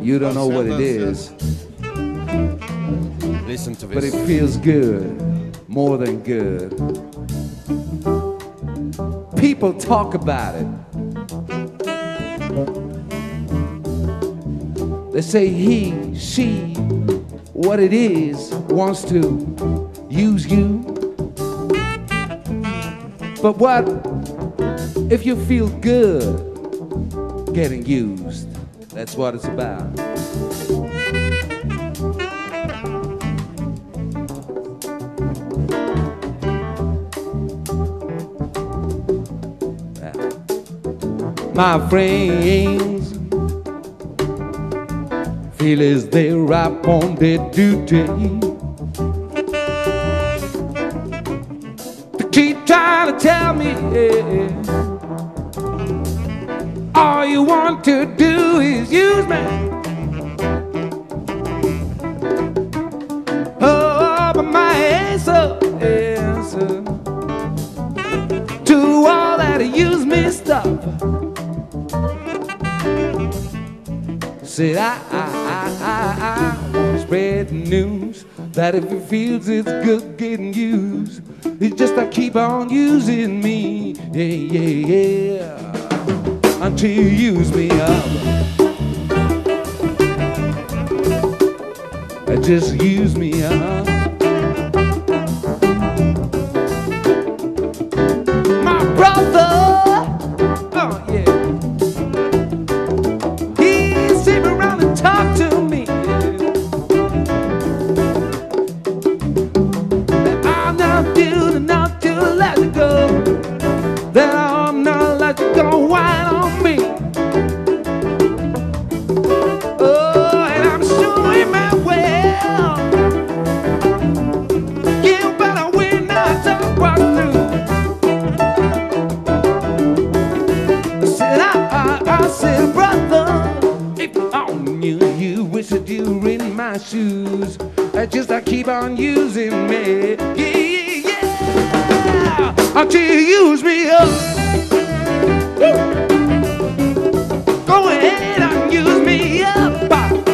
You don't know what it is, Listen to but it feels good, more than good. People talk about it. They say he, she, what it is, wants to use you. But what if you feel good getting used? That's what it's about. My friends feel as they're up on their duty. They keep trying to tell me yeah, all you want to do is use me. Oh, but my answer, answer to all that use me stuff. Said I, I, I, I, I want to spread the news that if it feels it's good getting used, it's just I keep on using me, yeah, yeah, yeah, until you use me up. Just use me up. my brother. Just I keep on using me, yeah, yeah, yeah, until you use me up. Go ahead and use me up. Well,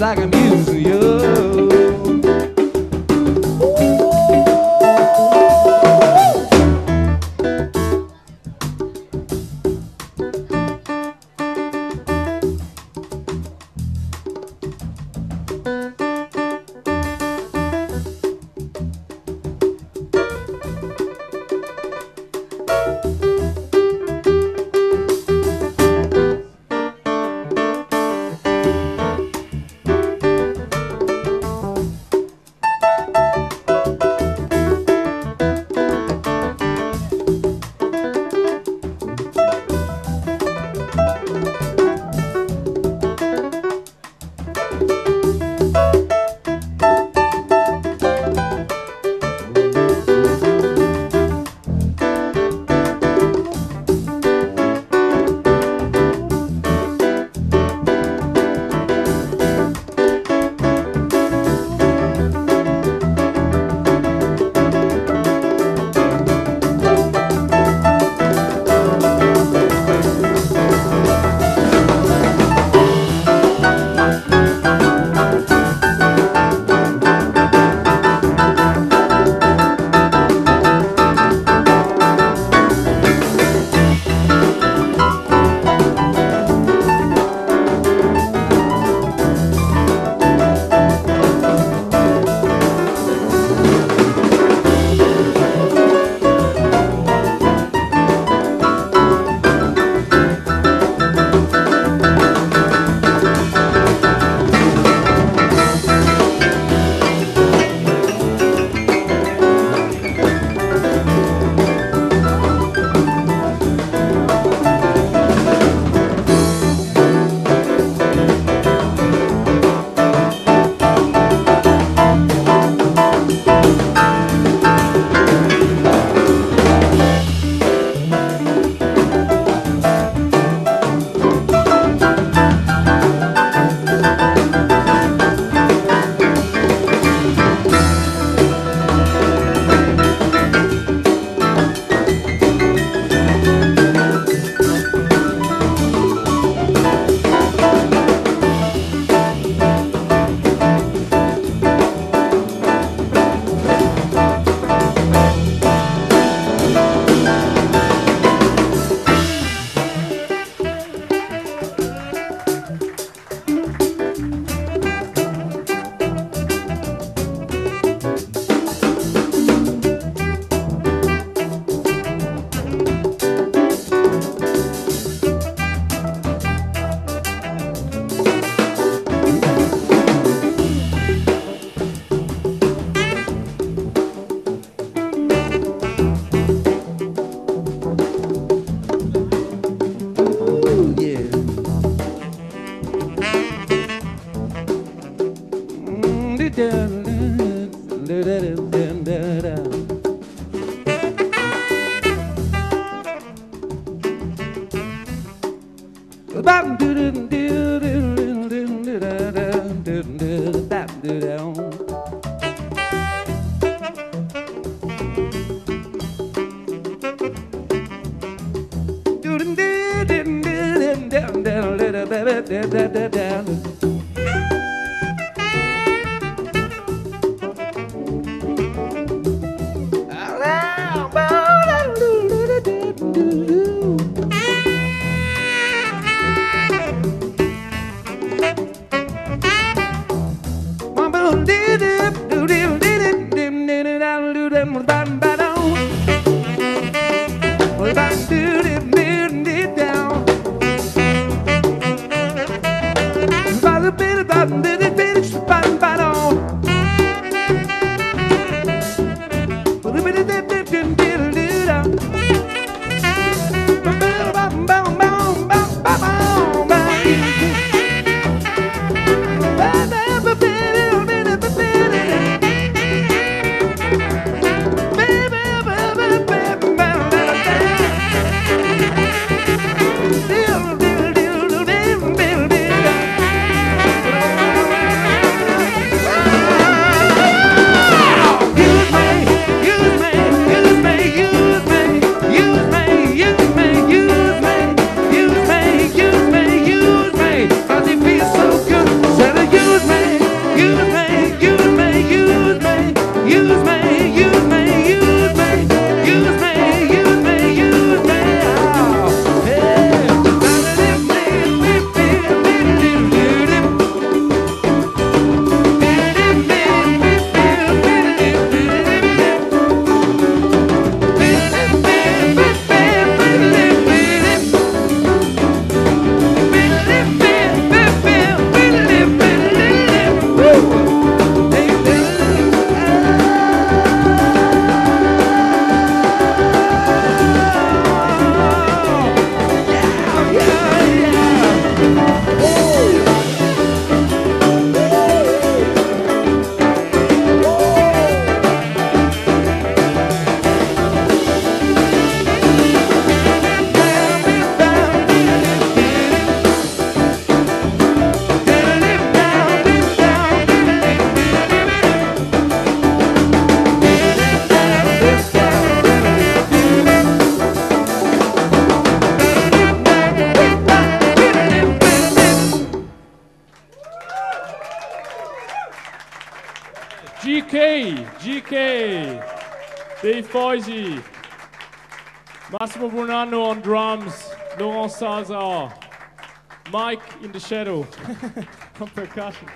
like a museum. da do GK, GK, Dave Foisey, Massimo Brunano on drums, Laurent Salzar, Mike in the shadow. On percussion.